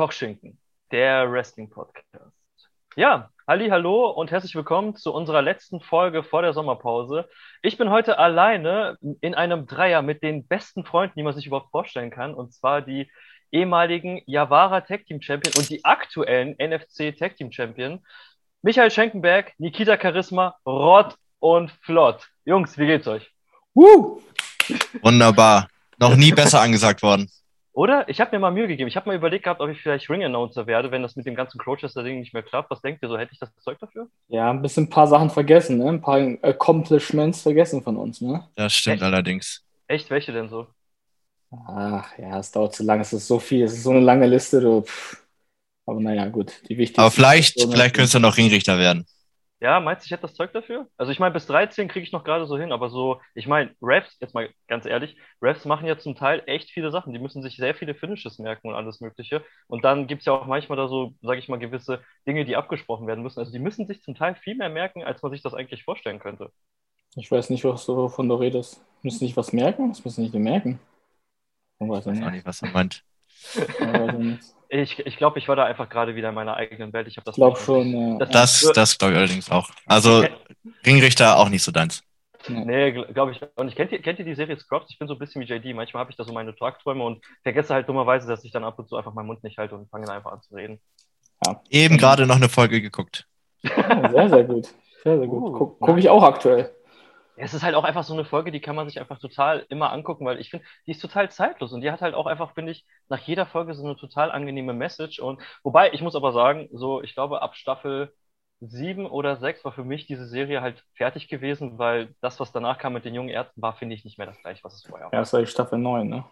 Kochschinken, der Wrestling Podcast. Ja, halli, hallo und herzlich willkommen zu unserer letzten Folge vor der Sommerpause. Ich bin heute alleine in einem Dreier mit den besten Freunden, die man sich überhaupt vorstellen kann, und zwar die ehemaligen Yavara Tag Team Champion und die aktuellen NFC Tag Team Champion. Michael Schenkenberg, Nikita Charisma, Rod und Flott. Jungs, wie geht's euch? Woo! Wunderbar. Noch nie besser angesagt worden. Oder? Ich habe mir mal Mühe gegeben. Ich habe mal überlegt gehabt, ob ich vielleicht Ring-Announcer werde, wenn das mit dem ganzen Crowchester-Ding nicht mehr klappt. Was denkt ihr so? Hätte ich das Zeug dafür? Ja, ein bisschen ein paar Sachen vergessen, ne? Ein paar Accomplishments vergessen von uns, ne? Das stimmt Echt? allerdings. Echt? Welche denn so? Ach ja, es dauert zu lange, es ist so viel, es ist so eine lange Liste, du. Pff. Aber naja, gut, die wichtigsten. Aber vielleicht, vielleicht könntest du noch Ringrichter werden. Ja, meinst du, ich hätte das Zeug dafür? Also ich meine, bis 13 kriege ich noch gerade so hin, aber so, ich meine, Refs, jetzt mal ganz ehrlich, Refs machen ja zum Teil echt viele Sachen. Die müssen sich sehr viele Finishes merken und alles Mögliche. Und dann gibt es ja auch manchmal da so, sage ich mal, gewisse Dinge, die abgesprochen werden müssen. Also die müssen sich zum Teil viel mehr merken, als man sich das eigentlich vorstellen könnte. Ich weiß nicht, was du, wovon du redest. Müssen nicht was merken? Das müssen nicht merken. Ich weiß auch nicht. nicht, was er meint. Ich ich glaube, ich war da einfach gerade wieder in meiner eigenen Welt. Ich habe das Ich glaube schon, ja. Das- Das, das glaube ich allerdings auch. Also Ringrichter auch nicht so deins. Ja. Nee, glaube ich auch nicht. Kennt ihr, kennt ihr die Serie Scrubs? Ich bin so ein bisschen wie JD. Manchmal habe ich da so meine Tagträume und vergesse halt dummerweise, dass ich dann ab und zu einfach meinen Mund nicht halte und fange dann einfach an zu reden. Eben gerade noch eine Folge geguckt. Ja, sehr, sehr gut. Sehr, sehr gut. Uh, Guck, guck ich auch aktuell. Ja, Es ist halt auch einfach so eine Folge, die kann man sich einfach total immer angucken, weil ich finde, die ist total zeitlos und die hat halt auch einfach, finde ich, nach jeder Folge so eine total angenehme Message. Und wobei, ich muss aber sagen, so, ich glaube, ab Staffel sieben oder sechs war für mich diese Serie halt fertig gewesen, weil das, was danach kam mit den jungen Ärzten, war, finde ich, nicht mehr das gleiche, was es vorher war. Ja, das war die Staffel 9, ne?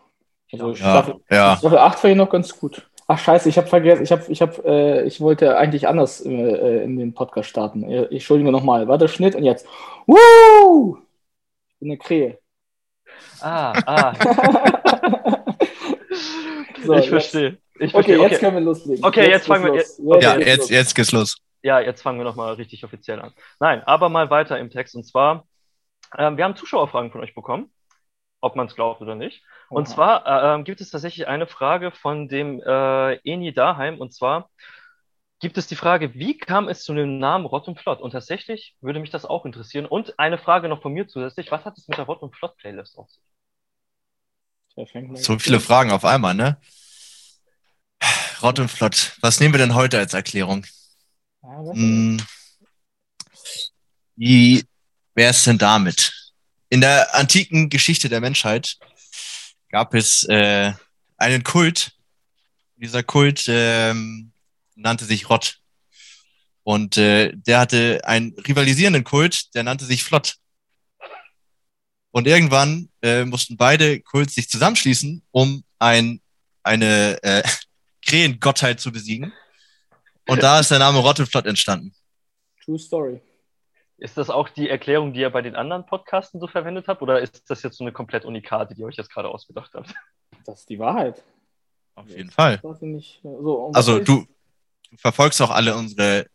Also Ja. Staffel, Ja, Staffel 8 war hier noch ganz gut. Ach scheiße, ich habe vergessen, ich habe, ich habe, äh, ich wollte eigentlich anders äh, äh, in den Podcast starten. Ich entschuldige nochmal. Warte, Schnitt und jetzt. Woo! Ich bin eine Krähe. Ah, ah, So, ich jetzt- verstehe. Ich Okay, verstehe. jetzt können wir loslegen. Okay, jetzt fangen wir- jetzt- los. ja geht's jetzt, los. jetzt geht's los. Ja, jetzt fangen wir nochmal richtig offiziell an. Nein, aber mal weiter im Text. Und zwar, ähm, wir haben Zuschauerfragen von euch bekommen, ob man es glaubt oder nicht. Und zwar äh, ähm, gibt es tatsächlich eine Frage von dem äh, Eni Daheim. Und zwar gibt es die Frage, wie kam es zu dem Namen Rott und Flott? Und tatsächlich würde mich das auch interessieren. Und eine Frage noch von mir zusätzlich, was hat es mit der Rott und Flott Playlist auf sich? So viele. Fragen auf einmal, ne? Rott und Flott. Was nehmen wir denn heute als Erklärung? Ja, was? Hm, wie wäre es denn damit? In der antiken Geschichte der Menschheit gab es äh, einen Kult. Dieser Kult ähm, nannte sich Rott. Und äh, der hatte einen rivalisierenden Kult, der nannte sich Flott. Und irgendwann äh, mussten beide Kults sich zusammenschließen, um ein, eine äh, Krähengottheit zu besiegen. Und da ist der Name Rott und Flott entstanden. True Story. Ist das auch die Erklärung, die ihr bei den anderen Podcasten so verwendet habt? Oder ist das jetzt so eine komplett Unikate, die ihr euch jetzt gerade ausgedacht habt? Das ist die Wahrheit. Auf jeden Fall. Nicht. So, Also du verfolgst auch alle unsere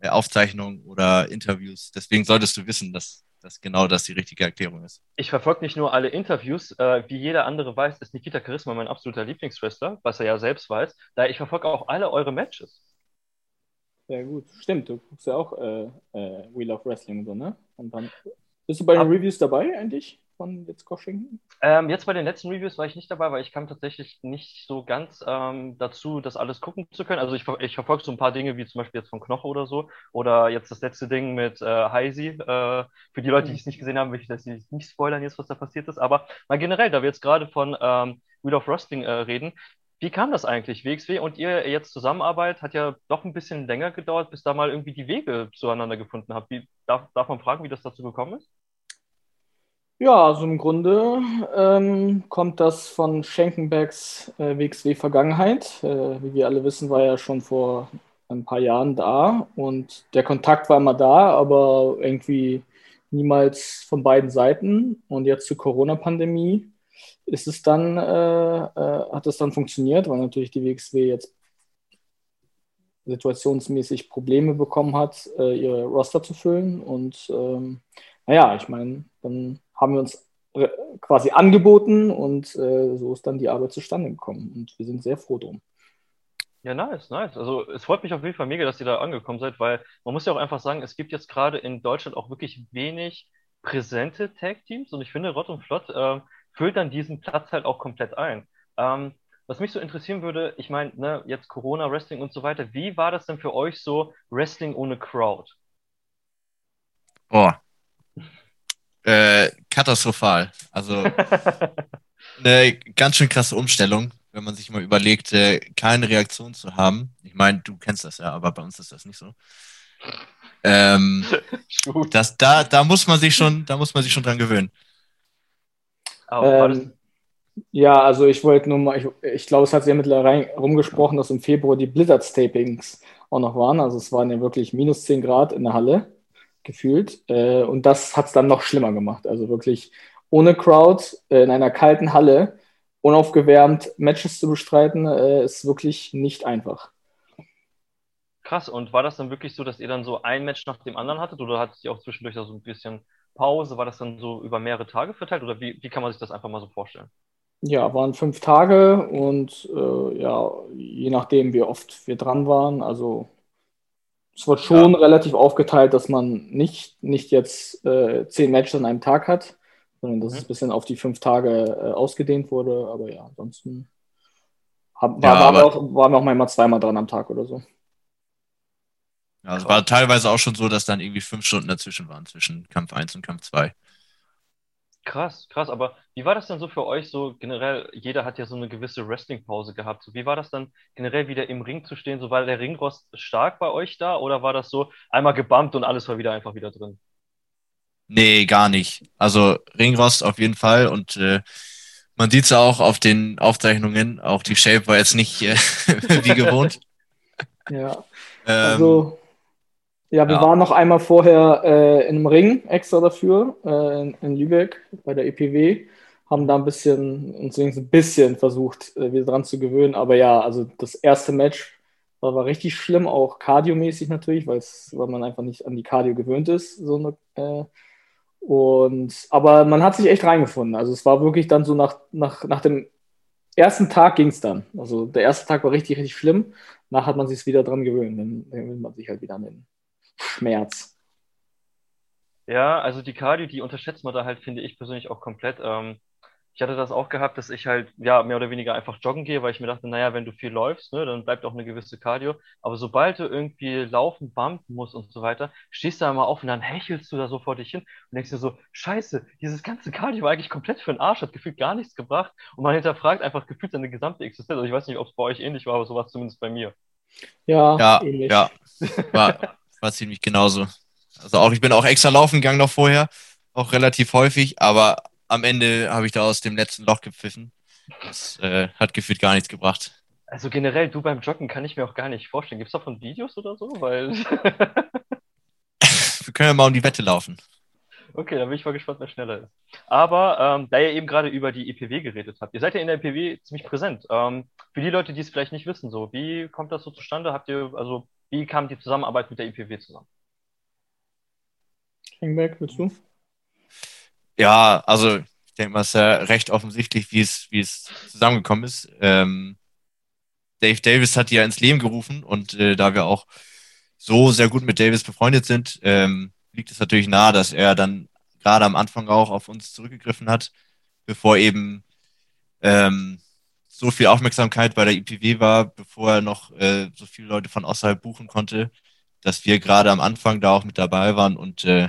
äh, Aufzeichnungen oder Interviews. Deswegen solltest du wissen, dass, dass genau das die richtige Erklärung ist. Ich verfolge nicht nur alle Interviews, äh, wie jeder andere weiß, ist Nikita Charisma mein absoluter Lieblingswrestler, was er ja selbst weiß. Daher ich verfolge auch alle eure Matches. Sehr gut. Stimmt, du guckst ja auch äh, äh, Wheel of Wrestling und so, ne? Und dann bist du bei den Ab- Reviews dabei eigentlich von jetzt Koschinken? Ähm, jetzt bei den letzten Reviews war ich nicht dabei, weil ich kam tatsächlich nicht so ganz ähm, dazu, das alles gucken zu können. Also ich, ich verfolge so ein paar Dinge, wie zum Beispiel jetzt von Knoche oder so. Oder jetzt das letzte Ding mit äh, Heisi. Äh, für die Leute, die es nicht gesehen haben, will ich das nicht spoilern jetzt, was da passiert ist. Aber mal generell, da wir jetzt gerade von ähm, Wheel of Wrestling äh, reden, wie kam das eigentlich, WXW und ihr jetzt Zusammenarbeit? Hat ja doch ein bisschen länger gedauert, bis da mal irgendwie die Wege zueinander gefunden habt. Wie, darf, darf man fragen, wie das dazu gekommen ist? Ja, also im Grunde ähm, kommt das von Schenkenbergs äh, WXW-Vergangenheit. Äh, wie wir alle wissen, war er schon vor ein paar Jahren da und der Kontakt war immer da, aber irgendwie niemals von beiden Seiten. Und jetzt zur Corona-Pandemie ist es dann, äh, äh, hat es dann funktioniert, weil natürlich die WXW jetzt situationsmäßig Probleme bekommen hat, äh, ihre Roster zu füllen. Und ähm, naja, ich meine, dann haben wir uns quasi angeboten und äh, so ist dann die Arbeit zustande gekommen. Und wir sind sehr froh drum. Ja, nice, nice. Also es freut mich auf jeden Fall mega, dass ihr da angekommen seid, weil man muss ja auch einfach sagen, es gibt jetzt gerade in Deutschland auch wirklich wenig präsente Tag-Teams und ich finde, Rott und Flott äh, füllt dann diesen Platz halt auch komplett ein. Ähm, was mich so interessieren würde, ich meine, ne, jetzt Corona, Wrestling und so weiter, wie war das denn für euch so Wrestling ohne Crowd? Boah. Äh, katastrophal. Also eine ganz schön krasse Umstellung, wenn man sich mal überlegt, äh, keine Reaktion zu haben. Ich meine, du kennst das ja, aber bei uns ist das nicht so. Ähm, das, da, da muss man sich schon, da muss man sich schon dran gewöhnen. Ähm, ja, also ich wollte nur mal, ich, ich glaube, es hat sich ja mittlerweile rumgesprochen, dass im Februar die Blizzards-Tapings auch noch waren. Also es waren ja wirklich minus 10 Grad in der Halle gefühlt. Äh, und das hat es dann noch schlimmer gemacht. Also wirklich ohne Crowd äh, in einer kalten Halle, unaufgewärmt Matches zu bestreiten, äh, ist wirklich nicht einfach. Krass, und war das dann wirklich so, dass ihr dann so ein Match nach dem anderen hattet oder hattet ihr auch zwischendurch da so ein bisschen Pause? War das dann so über mehrere Tage verteilt oder wie, wie kann man sich das einfach mal so vorstellen? Ja, waren fünf Tage und äh, ja, je nachdem, wie oft wir dran waren, also es wird schon ja. relativ aufgeteilt, dass man nicht, nicht jetzt äh, zehn Matches an einem Tag hat, sondern dass mhm. es ein bisschen auf die fünf Tage äh, ausgedehnt wurde. Aber ja, ansonsten hab, war, ja, waren, wir auch, waren wir auch manchmal zweimal dran am Tag oder so. Ja, es war teilweise auch schon so, dass dann irgendwie fünf Stunden dazwischen waren, zwischen Kampf 1 und Kampf 2. Krass, krass. Aber wie war das denn so für euch so generell? Jeder hat ja so eine gewisse Wrestling-Pause gehabt. So, wie war das dann generell wieder im Ring zu stehen? So war der Ringrost stark bei euch da oder war das so einmal gebumpt und alles war wieder einfach wieder drin? Nee, gar nicht. Also Ringrost auf jeden Fall und äh, man sieht es auch auf den Aufzeichnungen. Auch die Shape war jetzt nicht äh, wie gewohnt. Ja. Ähm, also ja, wir ja. waren noch einmal vorher äh, in einem Ring extra dafür, äh, in, in, Lübeck bei der EPW, haben da ein bisschen, uns ein bisschen versucht, äh, wieder dran zu gewöhnen. Aber ja, also das erste Match war, war richtig schlimm, auch kardiomäßig natürlich, weil man einfach nicht an die Cardio gewöhnt ist. So eine, äh, und, aber man hat sich echt reingefunden. Also es war wirklich dann so nach, nach, nach dem ersten Tag ging es dann. Also der erste Tag war richtig, richtig schlimm. Danach hat man sich wieder dran gewöhnt. Dann gewöhnt man sich halt wieder an den Schmerz. Ja, also die Cardio, die unterschätzt man da halt, finde ich persönlich auch komplett. Ähm, ich hatte das auch gehabt, dass ich halt, ja, mehr oder weniger einfach joggen gehe, weil ich mir dachte, naja, wenn du viel läufst, ne, dann bleibt auch eine gewisse Cardio. Aber sobald du irgendwie laufen, bumpen musst und so weiter, stehst du einmal auf und dann hechelst du da so vor dich hin und denkst dir so, scheiße, dieses ganze Cardio war eigentlich komplett für den Arsch, hat gefühlt gar nichts gebracht und man hinterfragt einfach gefühlt seine gesamte Existenz. Also ich weiß nicht, ob es bei euch ähnlich war, aber sowas zumindest bei mir. Ja, ja, ähnlich. ja. War, war ziemlich genauso. Also auch, ich bin auch extra laufen gegangen noch vorher, auch relativ häufig, aber am Ende habe ich da aus dem letzten Loch gepfiffen. Das äh, hat gefühlt gar nichts gebracht. Also generell, du beim Joggen kann ich mir auch gar nicht vorstellen. Gibt es davon Videos oder so? Weil. Wir können ja mal um die Wette laufen. Okay, dann bin ich mal gespannt, wer schneller ist. Aber ähm, da ihr eben gerade über die EPW geredet habt, ihr seid ja in der EPW ziemlich präsent. Ähm, für die Leute, die es vielleicht nicht wissen, so, wie kommt das so zustande? Habt ihr, also wie kam die Zusammenarbeit mit der IPW zusammen? Hangback, willst du? Ja, also ich denke mal, es ist ja recht offensichtlich, wie es, wie es zusammengekommen ist. Ähm, Dave Davis hat die ja ins Leben gerufen und äh, da wir auch so sehr gut mit Davis befreundet sind, ähm, liegt es natürlich nahe, dass er dann gerade am Anfang auch auf uns zurückgegriffen hat, bevor eben ähm, so viel Aufmerksamkeit bei der IPW war, bevor er noch äh, so viele Leute von außerhalb buchen konnte, dass wir gerade am Anfang da auch mit dabei waren. Und äh,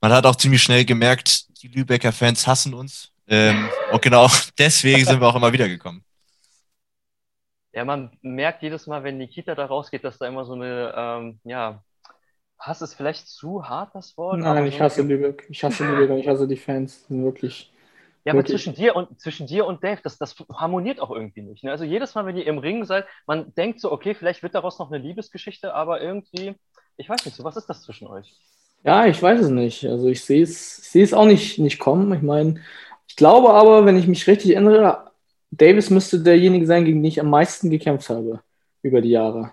man hat auch ziemlich schnell gemerkt, die Lübecker Fans hassen uns. Ähm, und genau deswegen sind wir auch immer wieder gekommen. Ja, man merkt jedes Mal, wenn Nikita da rausgeht, dass da immer so eine, ähm, ja, Hass ist vielleicht zu hart, das Wort? Nein, ich hasse Lübeck. Ich hasse Lübeck und ich hasse die Fans. Wirklich ja, aber zwischen dir und zwischen dir und Dave, das, das harmoniert auch irgendwie nicht. Ne? Also jedes Mal, wenn ihr im Ring seid, man denkt so, okay, vielleicht wird daraus noch eine Liebesgeschichte, aber irgendwie, ich weiß nicht so, was ist das zwischen euch? Ja, ich weiß es nicht. Also ich sehe es, ich sehe es auch nicht, nicht kommen. Ich meine, ich glaube aber, wenn ich mich richtig erinnere, Davis müsste derjenige sein, gegen den ich am meisten gekämpft habe über die Jahre.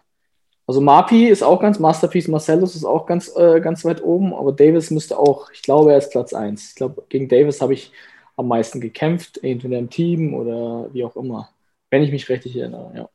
Also Marpi ist auch ganz, Masterpiece Marcellus ist auch ganz, äh, ganz weit oben, aber Davis müsste auch, ich glaube, er ist Platz 1. Ich glaube, gegen Davis habe ich am meisten gekämpft, entweder im Team oder wie auch immer. Wenn ich mich richtig erinnere, ja.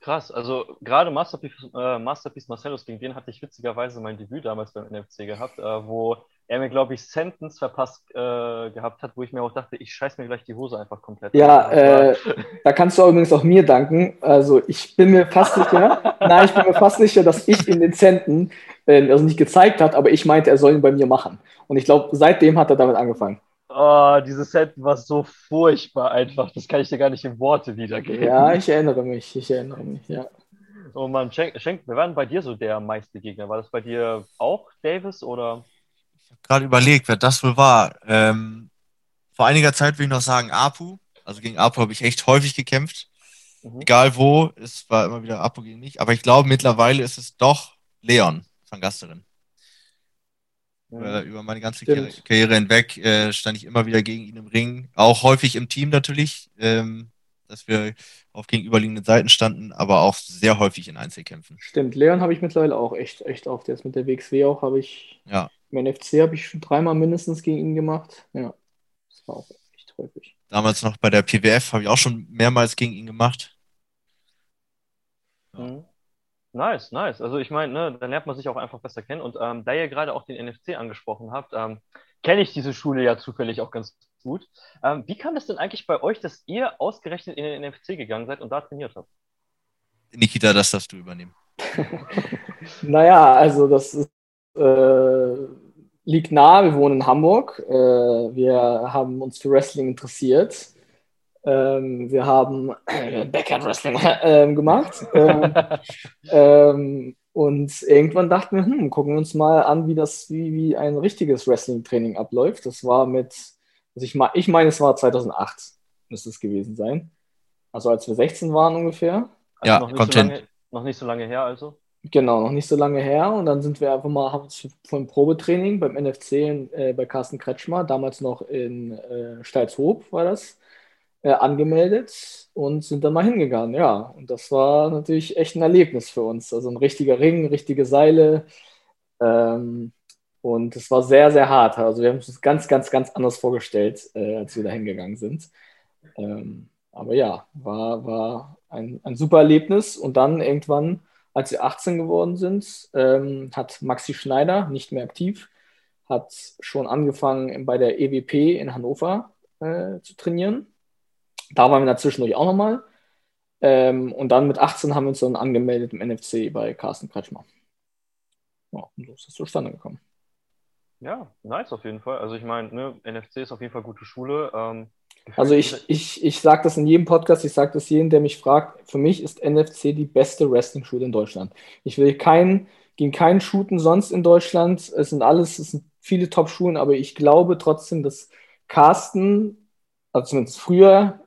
Krass, also gerade Masterpiece, äh, Masterpiece Marcellus, gegen den hatte ich witzigerweise mein Debüt damals beim NFC gehabt, äh, wo er mir, glaube ich, Sentence verpasst äh, gehabt hat, wo ich mir auch dachte, ich scheiß mir gleich die Hose einfach komplett. Ja, äh, da kannst du übrigens auch mir danken. Also ich bin mir fast sicher, nein, ich bin mir fast sicher, dass ich in den Centen, äh, also nicht gezeigt hat, aber ich meinte, er soll ihn bei mir machen. Und ich glaube, seitdem hat er damit angefangen. Oh, dieses Set war so furchtbar einfach. Das kann ich dir gar nicht in Worte wiedergeben. Ja, ich erinnere mich. Ich erinnere mich, ja. Oh Mann, Schenk, Schenk, wer war denn bei dir so der meiste Gegner? War das bei dir auch Davis oder? Ich habe gerade überlegt, wer das wohl war. Ähm, vor einiger Zeit will ich noch sagen Apu. Also gegen Apu habe ich echt häufig gekämpft. Mhm. Egal wo, es war immer wieder Apu gegen mich. Aber ich glaube, mittlerweile ist es doch Leon van Gasterin. Über, über meine ganze Stimmt. Karriere hinweg äh, stand ich immer wieder gegen ihn im Ring. Auch häufig im Team natürlich, ähm, dass wir auf gegenüberliegenden Seiten standen, aber auch sehr häufig in Einzelkämpfen. Stimmt, Leon habe ich mittlerweile auch echt, echt oft. Jetzt mit der WXW auch habe ich, ja. im NFC habe ich schon dreimal mindestens gegen ihn gemacht. Ja, das war auch echt häufig. Damals noch bei der PWF habe ich auch schon mehrmals gegen ihn gemacht. Mhm. Nice, nice. Also ich meine, ne, da lernt man sich auch einfach besser kennen. Und ähm, da ihr gerade auch den NFC angesprochen habt, ähm, kenne ich diese Schule ja zufällig auch ganz gut. Ähm, wie kam es denn eigentlich bei euch, dass ihr ausgerechnet in den NFC gegangen seid und da trainiert habt? Nikita, das darfst du übernehmen. naja, also das ist, äh, liegt nahe. Wir wohnen in Hamburg. Äh, wir haben uns für Wrestling interessiert. Ähm, wir haben äh, Backyard Wrestling äh, gemacht. Ähm, ähm, und irgendwann dachten wir, hm, gucken wir uns mal an, wie das, wie, wie ein richtiges Wrestling-Training abläuft. Das war mit, also ich, ich meine, es war 2008, müsste es gewesen sein. Also als wir 16 waren ungefähr. Also ja, noch kommt so hin. Lange, noch nicht so lange her also. Genau, noch nicht so lange her. Und dann sind wir einfach mal haben uns von Probetraining beim NFC in, äh, bei Carsten Kretschmer, damals noch in äh, Steilshoop war das, äh, angemeldet und sind dann mal hingegangen, ja. Und das war natürlich echt ein Erlebnis für uns. Also ein richtiger Ring, richtige Seile. Ähm, und es war sehr, sehr hart. Also wir haben das ganz, ganz, ganz anders vorgestellt, äh, als wir da hingegangen sind. Ähm, aber ja, war, war ein, ein super Erlebnis. Und dann irgendwann, als wir 18 geworden sind, ähm, hat Maxi Schneider, nicht mehr aktiv, hat schon angefangen bei der EWP in Hannover äh, zu trainieren. Da waren wir dazwischen auch nochmal. Ähm, und dann mit 18 haben wir uns dann angemeldet im NFC bei Carsten Kretschmer. Ja, und so ist das zustande gekommen. Ja, nice auf jeden Fall. Also ich meine, ne, NFC ist auf jeden Fall gute Schule. Ähm, also ich, ich, ich sage das in jedem Podcast, ich sage das jedem, der mich fragt, für mich ist NFC die beste Wrestling-Schule in Deutschland. Ich will keinen, gegen keinen shooten sonst in Deutschland. Es sind alles, es sind viele Top-Schulen, aber ich glaube trotzdem, dass Carsten, also zumindest früher,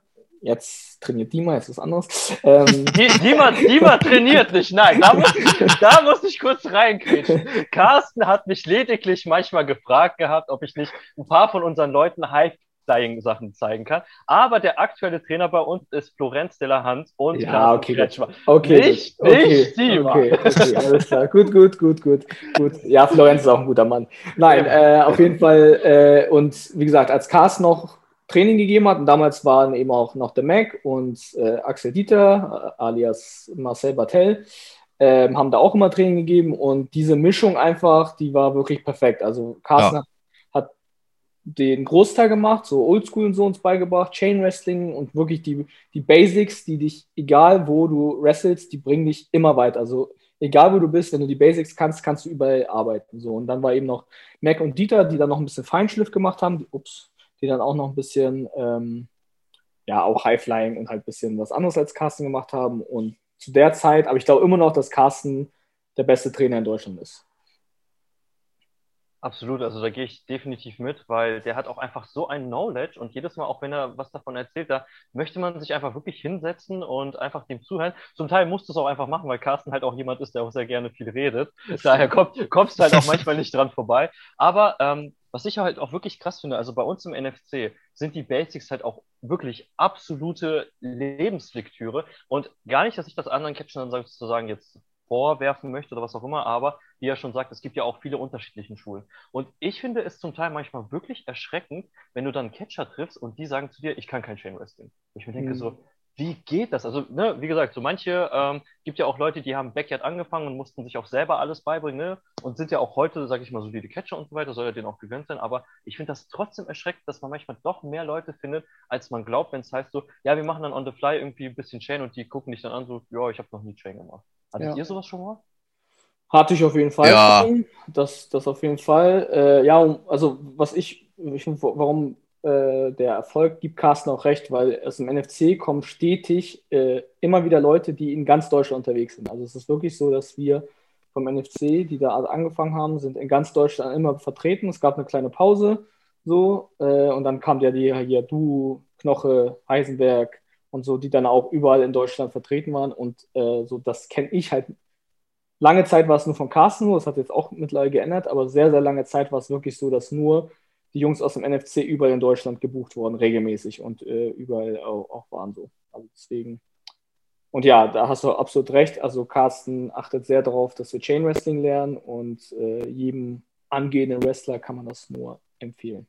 Jetzt trainiert Dima, jetzt ist was anderes. Ähm. Dima, Dima trainiert nicht, nein, da muss, da muss ich kurz reinkriegen. Carsten hat mich lediglich manchmal gefragt gehabt, ob ich nicht ein paar von unseren Leuten High Sachen zeigen kann. Aber der aktuelle Trainer bei uns ist Florenz de la Hand und ja, okay, Kretschmer. Okay, nicht, okay, nicht Dima. Okay, okay, alles klar. Gut, gut, gut, gut, gut. Ja, Florenz ist auch ein guter Mann. Nein, äh, auf jeden Fall. Äh, und wie gesagt, als Carsten noch Training gegeben hat. Und damals waren eben auch noch der Mac und äh, Axel Dieter, äh, alias Marcel Bartel, äh, haben da auch immer Training gegeben. Und diese Mischung einfach, die war wirklich perfekt. Also Carsten ja. hat, den Großteil gemacht, so Oldschool und so uns beigebracht, Chain Wrestling und wirklich die, die Basics, die dich, egal wo du wrestelst, die bringen dich immer weiter. Also egal wo du bist, wenn du die Basics kannst, kannst du überall arbeiten. So. Und dann war eben noch Mac und Dieter, die dann noch ein bisschen Feinschliff gemacht haben. Die, ups, die dann auch noch ein bisschen, ähm, ja, auch Highflying und halt ein bisschen was anderes als Carsten gemacht haben. Und zu der Zeit, aber ich glaube immer noch, dass Carsten der beste Trainer in Deutschland ist. Absolut, also da gehe ich definitiv mit, weil der hat auch einfach so ein Knowledge und jedes Mal, auch wenn er was davon erzählt, da möchte man sich einfach wirklich hinsetzen und einfach dem zuhören. Zum Teil musst du es auch einfach machen, weil Carsten halt auch jemand ist, der auch sehr gerne viel redet. Daher komm, kommst du halt auch manchmal nicht dran vorbei. Aber ähm, was ich halt auch wirklich krass finde, also bei uns im NFC sind die Basics halt auch wirklich absolute Lebenslektüre und gar nicht, dass ich das anderen Catchern dann sozusagen jetzt vorwerfen möchte oder was auch immer, aber wie er schon sagt, es gibt ja auch viele unterschiedliche Schulen. Und ich finde es zum Teil manchmal wirklich erschreckend, wenn du dann Catcher triffst und die sagen zu dir, ich kann kein Chain Wrestling. Ich mir denke Mhm. so, wie geht das? Also, ne, wie gesagt, so manche, ähm, gibt ja auch Leute, die haben Backyard angefangen und mussten sich auch selber alles beibringen, ne? Und sind ja auch heute, sage ich mal, so wie die Catcher und so weiter, soll ja denen auch gegönnt sein. Aber ich finde das trotzdem erschreckend, dass man manchmal doch mehr Leute findet, als man glaubt, wenn es heißt so, ja, wir machen dann on the fly irgendwie ein bisschen Chain und die gucken dich dann an, so, ja, ich habe noch nie Chain gemacht. Hattet Ja. ihr sowas schon mal? Hatte ich auf jeden Fall. Ja. schon. Das, das auf jeden Fall. Äh, ja, um- also was ich, ich warum äh, der Erfolg gibt Carsten auch recht, weil aus dem NFC kommen stetig äh, immer wieder Leute, die in ganz Deutschland unterwegs sind. Also es ist wirklich so, dass wir vom NFC, die da angefangen haben, sind in ganz Deutschland immer vertreten. Es gab eine kleine Pause so äh, und dann kam ja die hier Du, Knoche, Heisenberg und so, die dann auch überall in Deutschland vertreten waren und äh, so das kenne ich halt Lange Zeit war es nur von Carsten, das hat jetzt auch mittlerweile geändert, aber sehr, sehr lange Zeit war es wirklich so, dass nur die Jungs aus dem NFC überall in Deutschland gebucht wurden, regelmäßig und äh, überall auch, auch waren so. Also deswegen. Und ja, da hast du absolut recht. Also Carsten achtet sehr darauf, dass wir Chain Wrestling lernen und äh, jedem angehenden Wrestler kann man das nur empfehlen.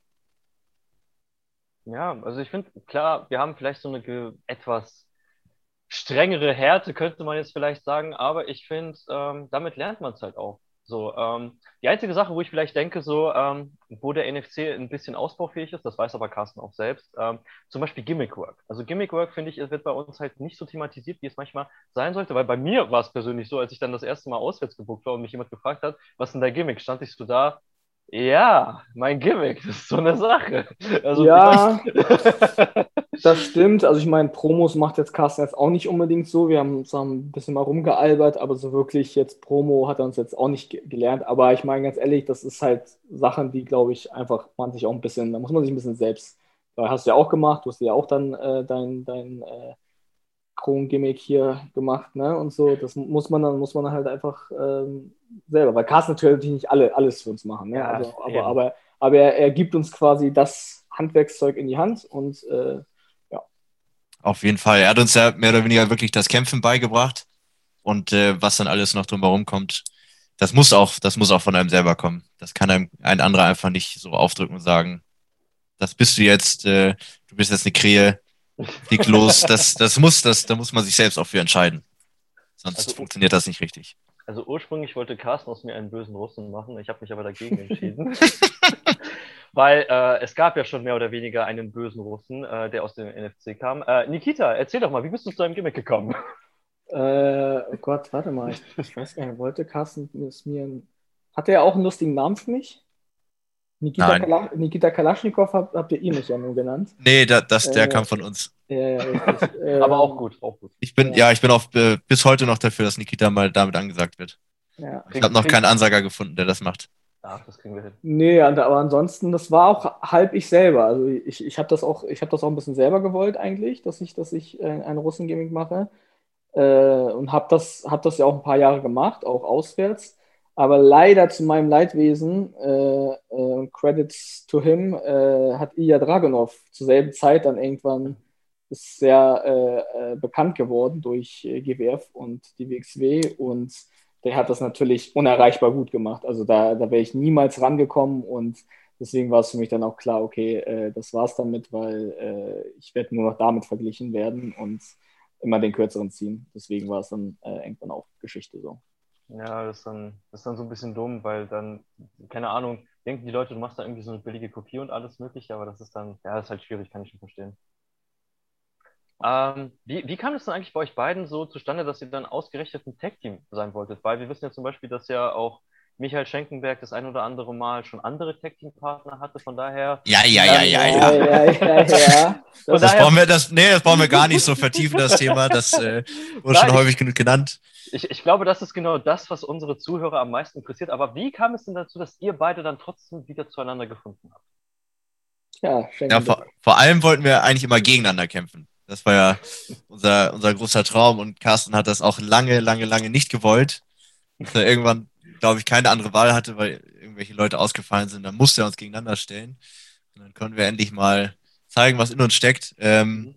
Ja, also ich finde, klar, wir haben vielleicht so eine etwas strengere Härte, könnte man jetzt vielleicht sagen, aber ich finde, ähm, damit lernt man es halt auch. So, ähm, die einzige Sache, wo ich vielleicht denke, so, ähm, wo der NFC ein bisschen ausbaufähig ist, das weiß aber Carsten auch selbst, ähm, zum Beispiel Gimmick Work. Also Gimmick Work, finde ich, wird bei uns halt nicht so thematisiert, wie es manchmal sein sollte, weil bei mir war es persönlich so, als ich dann das erste Mal auswärts gebucht war und mich jemand gefragt hat, was ist denn dein Gimmick, stand ich so da, ja, mein Gimmick, das ist so eine Sache. Also, ja, das stimmt. Also ich meine, Promos macht jetzt Carsten jetzt auch nicht unbedingt so. Wir haben uns da ein bisschen mal rumgealbert, aber so wirklich jetzt Promo hat er uns jetzt auch nicht ge gelernt. Aber ich meine ganz ehrlich, das ist halt Sachen, die, glaube ich, einfach man sich auch ein bisschen, da muss man sich ein bisschen selbst, weil hast du ja auch gemacht, du hast ja auch dann äh, dein, dein äh, Kron-Gimmick hier gemacht, ne? Und so, das muss man dann, muss man halt einfach ähm, selber, weil Carsten natürlich nicht alle, alles für uns machen, ne? Ja, also, aber, aber, aber er, er gibt uns quasi das Handwerkszeug in die Hand und äh, Auf jeden Fall. Er hat uns ja mehr oder weniger wirklich das Kämpfen beigebracht. Und äh, was dann alles noch drumherum kommt, das muss auch, das muss auch von einem selber kommen. Das kann einem ein anderer einfach nicht so aufdrücken und sagen, das bist du jetzt, äh, du bist jetzt eine Krähe, flieg los. Das, das muss, das, da muss man sich selbst auch für entscheiden. Sonst Also- funktioniert das nicht richtig. Also ursprünglich wollte Carsten aus mir einen bösen Russen machen. Ich habe mich aber dagegen entschieden. Weil äh, es gab ja schon mehr oder weniger einen bösen Russen, äh, der aus dem NFC kam. Äh, Nikita, erzähl doch mal, wie bist du zu deinem Gimmick gekommen? Äh, oh Gott, warte mal, ich, ich weiß gar nicht, wollte Carsten es mir. ein- Hat er auch einen lustigen Namen für mich? Nikita. Kala Nikita Kalaschnikow habt, habt ihr ihn nicht ja nur genannt. Nee, da, das, der Äh, kam von uns. Ja, ja, richtig. Ähm, Aber auch gut, auch gut. Ich bin, ja. ja, ich bin auch äh, bis heute noch dafür, dass Nikita mal damit angesagt wird. Ja. Ich habe noch keinen Ansager gefunden, der das macht. Ach, das kriegen wir hin. Nee, aber ansonsten, das war auch halb ich selber. Also ich, ich habe das auch, ich habe das auch ein bisschen selber gewollt eigentlich, dass ich, dass ich äh, ein Russen-Gimmick mache. Äh, und habe das, hab das ja auch ein paar Jahre gemacht, auch auswärts. Aber leider zu meinem Leidwesen, äh, äh, Credits to him, äh, hat Ilya Dragunov zur selben Zeit dann irgendwann ist sehr äh, äh, bekannt geworden durch äh, GWF und die WXW und der hat das natürlich unerreichbar gut gemacht. Also da, da wäre ich niemals rangekommen und deswegen war es für mich dann auch klar, okay, das war's damit, weil ich werde nur noch damit verglichen werden und immer den kürzeren ziehen. Deswegen war es dann irgendwann auch Geschichte so. Ja, das ist, dann, das ist dann so ein bisschen dumm, weil dann, keine Ahnung, denken die Leute, du machst da irgendwie so eine billige Kopie und alles mögliche, aber das ist dann, ja, das ist halt schwierig, kann ich schon verstehen. Ähm, wie, wie kam es denn eigentlich bei euch beiden so zustande, dass ihr dann ausgerechnet ein Tag-Team sein wolltet? Weil wir wissen ja zum Beispiel, dass ja auch Michael Schenkenberg das ein oder andere Mal schon andere Tag-Team-Partner hatte, von daher. Ja, ja, ja, ja, ja, ja. ja, ja, ja. Von Das daher- brauchen wir, das, nee, das brauchen wir gar nicht so vertiefen, das Thema. Das äh, wurde schon häufig genug genannt. Ich, ich glaube, das ist genau das, was unsere Zuhörer am meisten interessiert. Aber wie kam es denn dazu, dass ihr beide dann trotzdem wieder zueinander gefunden habt? Ja, Ja, Schenkenberg. vor, vor allem wollten wir eigentlich immer gegeneinander kämpfen. Das war ja unser, unser großer Traum und Carsten hat das auch lange, lange, lange nicht gewollt. Dass er irgendwann, glaube ich, keine andere Wahl hatte, weil irgendwelche Leute ausgefallen sind. Dann musste er uns gegeneinander stellen. Und dann konnten wir endlich mal zeigen, was in uns steckt. Ähm,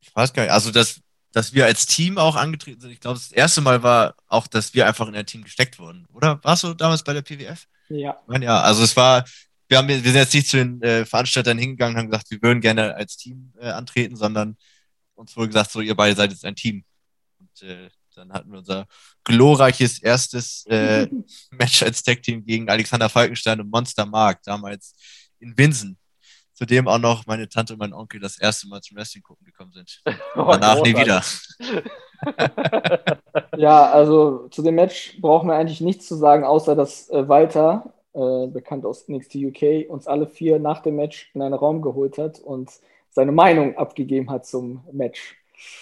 ich weiß gar nicht, also das, dass wir als Team auch angetreten sind. Ich glaube, das erste Mal war auch, dass wir einfach in ein Team gesteckt wurden. Oder warst du damals bei der PWF? Ja. Ich meine, ja, also es war, wir, haben, wir sind jetzt nicht zu den äh, Veranstaltern hingegangen und haben gesagt, wir würden gerne als Team äh, antreten, sondern uns wurde gesagt, so, ihr beide seid jetzt ein Team. Und äh, dann hatten wir unser glorreiches erstes äh, Match als Tag-Team gegen Alexander Falkenstein und Monster Mark, damals in Winsen. Zudem auch noch meine Tante und mein Onkel das erste Mal zum Wrestling gucken gekommen sind. Oh, Danach nie wieder. Ja, also zu dem Match brauchen wir eigentlich nichts zu sagen, außer dass äh, Walter, äh, bekannt aus NXT UK, uns alle vier nach dem Match in einen Raum geholt hat und seine Meinung abgegeben hat zum Match.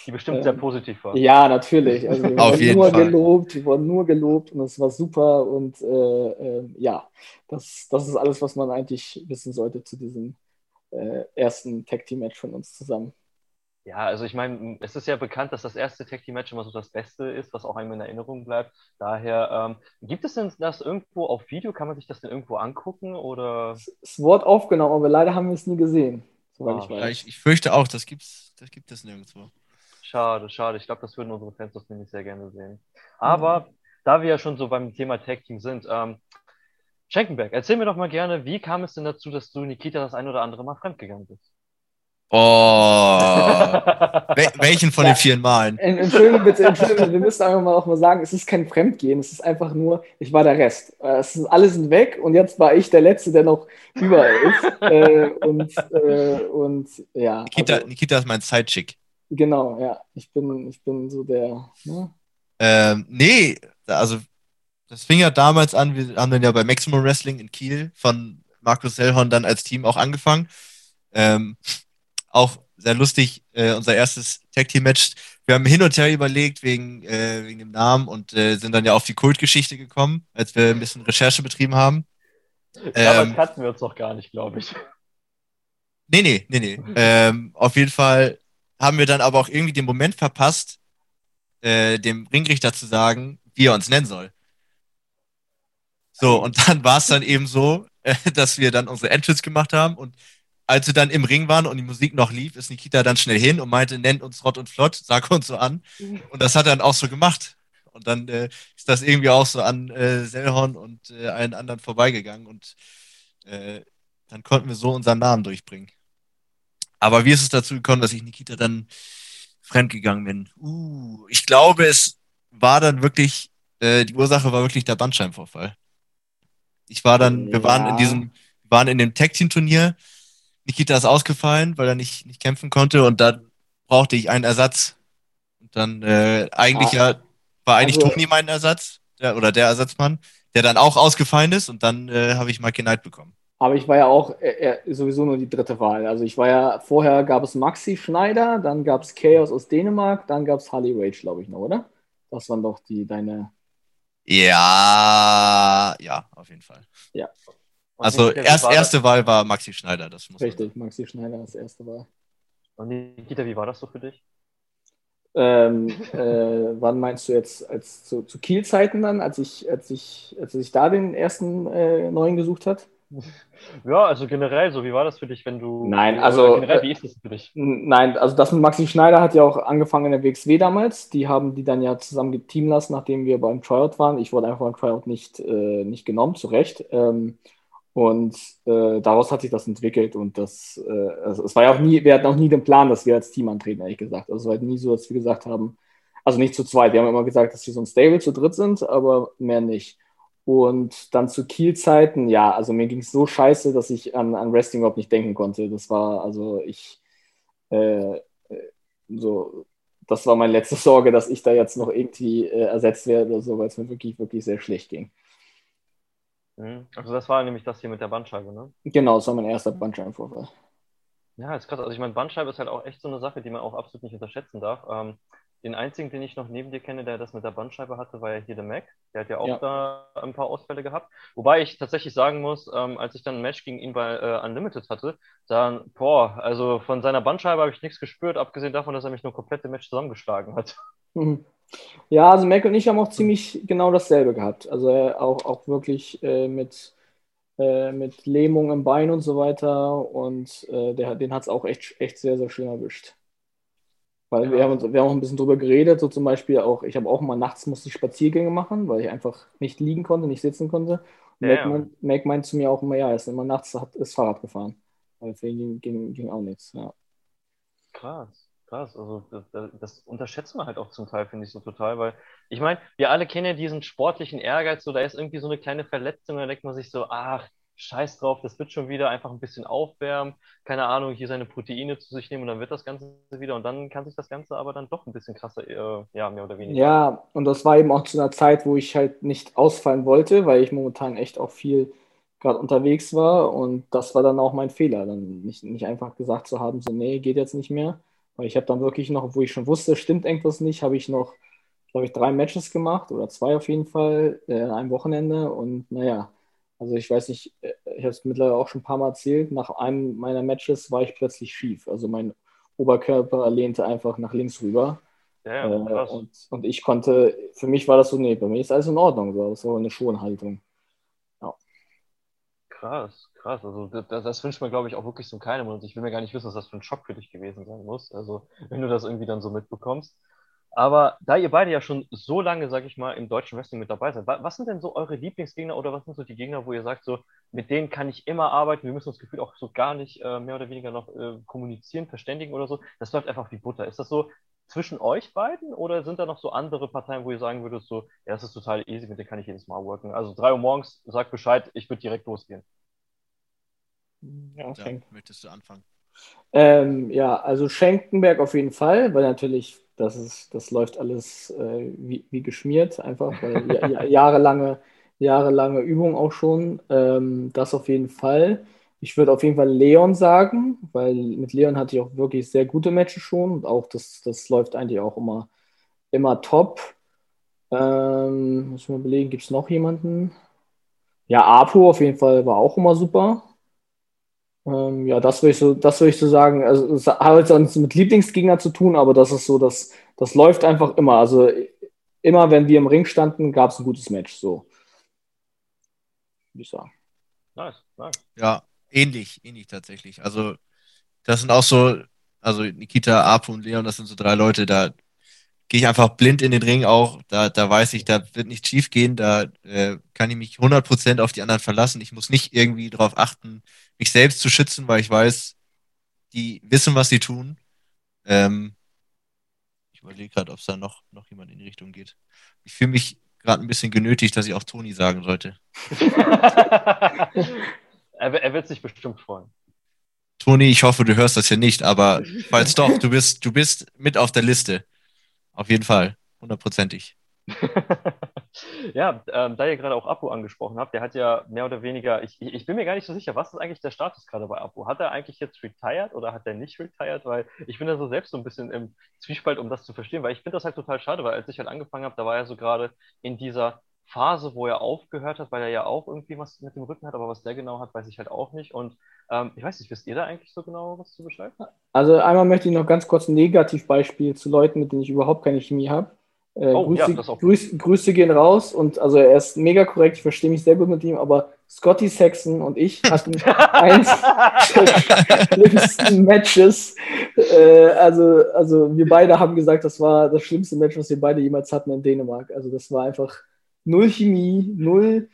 Die bestimmt Ähm, sehr positiv war. Ja, natürlich. Also wir Auf wurden jeden nur Fall. gelobt, wir wurden nur gelobt und es war super und äh, äh, ja, das, das ist alles, was man eigentlich wissen sollte zu diesem äh, ersten Tag Team Match von uns zusammen. Ja, also ich meine, es ist ja bekannt, dass das erste Tag Team Match immer so das Beste ist, was auch einem in Erinnerung bleibt. Daher, ähm, gibt es denn das irgendwo auf Video? Kann man sich das denn irgendwo angucken? Oder Es wurde aufgenommen, aber leider haben wir es nie gesehen, soweit Ah, ich ich, ich fürchte auch, das gibt's, das gibt es nirgendwo. Schade, schade. Ich glaube, das würden unsere Fans das nämlich sehr gerne sehen. Aber da wir ja schon so beim Thema Tag Team sind, ähm, Schenkenberg, erzähl mir doch mal gerne, wie kam es denn dazu, dass du Nikita das ein oder andere Mal fremdgegangen bist? Oh, wel welchen von Ja. den vielen Malen? En- Entschuldigung bitte, Entschuldigung, wir müssen einfach mal auch mal sagen, es ist kein Fremdgehen, es ist einfach nur, ich war der Rest. Äh, Es ist, alle sind weg und jetzt war ich der Letzte, der noch überall ist. äh, und, äh, und ja, Nikita, also, Nikita ist mein Sidechick. Genau, ja, ich bin, ich bin so der, ne? Ähm, nee, also das fing ja damals an, wir haben dann ja bei Maximum Wrestling in Kiel von Markus Sellhorn dann als Team auch angefangen. Ähm, auch sehr lustig, äh, unser erstes Tag Team Match. Wir haben hin und her überlegt wegen, äh, wegen dem Namen und äh, sind dann ja auf die Kultgeschichte gekommen, als wir ein bisschen Recherche betrieben haben. Damals Ähm, kannten wir uns doch gar nicht, glaube ich. Nee, nee, nee, nee. Ähm, auf jeden Fall haben wir dann aber auch irgendwie den Moment verpasst, äh, dem Ringrichter zu sagen, wie er uns nennen soll. So, und dann war es dann eben so, äh, dass wir dann unsere Entrance gemacht haben und als wir dann im Ring waren und die Musik noch lief, ist Nikita dann schnell hin und meinte, nennt uns Rott und Flott, sag uns so an. Und das hat er dann auch so gemacht. Und dann äh, ist das irgendwie auch so an äh, Sellhorn und äh, allen anderen vorbeigegangen und äh, dann konnten wir so unseren Namen durchbringen. Aber wie ist es dazu gekommen, dass ich Nikita dann fremdgegangen bin? Uh, ich glaube, es war dann wirklich, äh, die Ursache war wirklich der Bandscheibenvorfall. Ich war dann, wir waren in Ja. diesem, wir waren in dem Tag-Team-Turnier. Nikita ist ausgefallen, weil er nicht, nicht kämpfen konnte und dann brauchte ich einen Ersatz. Und dann äh, eigentlich Ah. ja, war eigentlich Also- Toni mein Ersatz, der, oder der Ersatzmann, der dann auch ausgefallen ist und dann äh, habe ich Mikey Knight bekommen. Aber ich war ja auch äh, äh, sowieso nur die dritte Wahl. Also ich war ja, vorher gab es Maxi Schneider, dann gab es Chaos aus Dänemark, dann gab es Harley Rage, glaube ich noch, oder? Das waren doch die, deine, Ja, ja, auf jeden Fall. Und Also erst, war das- erste Wahl war Maxi Schneider, das muss man richtig, Maxi Schneider als erste Wahl. Und Nikita, wie war das so für dich? Ähm, äh, wann meinst du jetzt als zu, zu Kiel-Zeiten dann, als ich, als ich, als ich da den ersten äh, neuen gesucht hat? Ja, also generell so, wie war das für dich, wenn du. Nein, also, Generell, äh, wie ist das für dich? Nein, also das mit Maxi Schneider hat ja auch angefangen in der WXW damals. Die haben die dann ja zusammen geteamt lassen, nachdem wir beim Tryout waren. Ich wurde einfach beim Tryout nicht, äh, nicht genommen, zu Recht. Ähm, und äh, daraus hat sich das entwickelt und das, äh, also es war ja auch nie, wir hatten auch nie den Plan, dass wir als Team antreten, ehrlich gesagt. Also es war halt nie so, dass wir gesagt haben, also nicht zu zweit, wir haben immer gesagt, dass wir so ein Stable zu dritt sind, aber mehr nicht. Und dann zu Kiel-Zeiten, ja, also mir ging es so scheiße, dass ich an, an Wrestling überhaupt nicht denken konnte. Das war, also ich, äh, äh, so, das war meine letzte Sorge, dass ich da jetzt noch irgendwie äh, ersetzt werde oder so, weil es mir wirklich, wirklich sehr schlecht ging. Mhm. Also, das war nämlich das hier mit der Bandscheibe, ne? Genau, das war mein erster Bandscheibenvorfall. Ja, ist krass. Also, ich meine, Bandscheibe ist halt auch echt so eine Sache, die man auch absolut nicht unterschätzen darf. Ähm, den einzigen, den ich noch neben dir kenne, der das mit der Bandscheibe hatte, war ja hier der Mac. Der hat ja auch Ja. da ein paar Ausfälle gehabt. Wobei ich tatsächlich sagen muss, ähm, als ich dann ein Match gegen ihn bei äh, Unlimited hatte, dann, boah, also von seiner Bandscheibe habe ich nichts gespürt, abgesehen davon, dass er mich nur komplett im Match zusammengeschlagen hat. Mhm. Ja, also Mac und ich haben auch ziemlich genau dasselbe gehabt. Also äh, auch, auch wirklich äh, mit, äh, mit Lähmung im Bein und so weiter. Und äh, der, den hat es auch echt, echt sehr, sehr schlimm erwischt. Weil wir, haben uns, wir haben auch ein bisschen drüber geredet, so zum Beispiel auch, ich habe auch mal nachts musste ich Spaziergänge machen, weil ich einfach nicht liegen konnte, nicht sitzen konnte. Und Ja, Mac, meint- Mac meint zu mir auch immer, ja, er ist immer nachts hat, ist Fahrrad gefahren. Weil für ihn ging, ging, ging auch nichts. Ja. Krass, krass. Also das, das- das unterschätzt man halt auch zum Teil, finde ich so total, weil ich meine, wir alle kennen ja diesen sportlichen Ehrgeiz, so da ist irgendwie so eine kleine Verletzung, da denkt man sich so, ach, scheiß drauf, das wird schon wieder einfach ein bisschen aufwärmen, keine Ahnung, hier seine Proteine zu sich nehmen und dann wird das Ganze wieder und dann kann sich das Ganze aber dann doch ein bisschen krasser, äh, ja, mehr oder weniger. Ja, und das war eben auch zu einer Zeit, wo ich halt nicht ausfallen wollte, weil ich momentan echt auch viel gerade unterwegs war. Und das war dann auch mein Fehler, dann nicht, nicht einfach gesagt zu haben, so, nee, geht jetzt nicht mehr. Weil ich habe dann wirklich noch, wo ich schon wusste, stimmt irgendwas nicht, habe ich noch, glaube ich, drei Matches gemacht oder zwei auf jeden Fall äh, an einem Wochenende. Und naja, also ich weiß nicht, äh, ich habe es mittlerweile auch schon ein paar Mal erzählt, nach einem meiner Matches war ich plötzlich schief. Also mein Oberkörper lehnte einfach nach links rüber. Ja, ja, Äh, und, und ich konnte, für mich war das so, nee, bei mir ist alles in Ordnung. So. Das war eine Schonhaltung. Krass, krass. Also das, das wünscht man, glaube ich, auch wirklich so keinem. Und ich will mir gar nicht wissen, was das für ein Schock für dich gewesen sein muss. Also wenn du das irgendwie dann so mitbekommst. Aber da ihr beide ja schon so lange, sag ich mal, im deutschen Wrestling mit dabei seid, wa- was sind denn so eure Lieblingsgegner oder was sind so die Gegner, wo ihr sagt, so, mit denen kann ich immer arbeiten, wir müssen uns gefühlt auch so gar nicht äh, mehr oder weniger noch äh, kommunizieren, verständigen oder so. Das läuft einfach wie Butter. Ist das so zwischen euch beiden oder sind da noch so andere Parteien, wo ihr sagen würdet, so, ja, das ist total easy, mit denen kann ich jedes Mal worken? Also drei Uhr morgens, sagt Bescheid, ich würde direkt losgehen. Ja, Ja, Schenk. möchtest du anfangen? Ähm, ja, also Schenkenberg auf jeden Fall, weil natürlich, das ist, das läuft alles äh, wie, wie geschmiert, einfach, weil ja, ja, jahrelange, jahrelange Übung auch schon. Ähm, das auf jeden Fall. Ich würde auf jeden Fall Leon sagen, weil mit Leon hatte ich auch wirklich sehr gute Matches schon und auch das, das läuft eigentlich auch immer, immer top. Ähm, muss ich mal überlegen, gibt es noch jemanden? Ja, Apo auf jeden Fall war auch immer super. Ähm, ja, das würde ich so, das würde ich so sagen. Also es hat jetzt auch nichts mit Lieblingsgegner zu tun, aber das ist so, das, das läuft einfach immer. Also immer, wenn wir im Ring standen, gab es ein gutes Match. So. Würde ich sagen. Nice, nice. Ja, ähnlich, ähnlich tatsächlich. Also, das sind auch so, also Nikita, Apo und Leon, das sind so drei Leute, da gehe ich einfach blind in den Ring auch. Da, da weiß ich, da wird nichts schief gehen, da äh, kann ich mich 100% auf die anderen verlassen. Ich muss nicht irgendwie darauf achten, mich selbst zu schützen, weil ich weiß, die wissen, was sie tun. Ähm, ich überlege gerade, ob es da noch, noch jemand in die Richtung geht. Ich fühle mich gerade ein bisschen genötigt, dass ich auch Toni sagen sollte. er, er wird sich bestimmt freuen. Toni, ich hoffe, du hörst das hier nicht, aber falls doch, du bist, du bist mit auf der Liste. Auf jeden Fall. Hundertprozentig. ja, ähm, da ihr gerade auch Apu angesprochen habt, der hat ja mehr oder weniger, ich, ich bin mir gar nicht so sicher, was ist eigentlich der Status gerade bei Apu? Hat er eigentlich jetzt retired oder hat er nicht retired? Weil ich bin da so selbst so ein bisschen im Zwiespalt, um das zu verstehen, weil ich finde das halt total schade, weil als ich halt angefangen habe, da war er so gerade in dieser Phase, wo er aufgehört hat, weil er ja auch irgendwie was mit dem Rücken hat, aber was der genau hat, weiß ich halt auch nicht. Und ähm, ich weiß nicht, wisst ihr da eigentlich so genau was zu beschreiben? Also einmal möchte ich noch ganz kurz ein Negativbeispiel zu Leuten, mit denen ich überhaupt keine Chemie habe. Äh, Oh, Grüße, ja. Grüße, Grüße gehen raus und also er ist mega korrekt, ich verstehe mich sehr gut mit ihm, aber Scotty Saxon und ich hatten eins der schlimmsten Matches. Äh, also, also wir beide haben gesagt, das war das schlimmste Match, was wir beide jemals hatten in Dänemark. Also das war einfach null Chemie, null.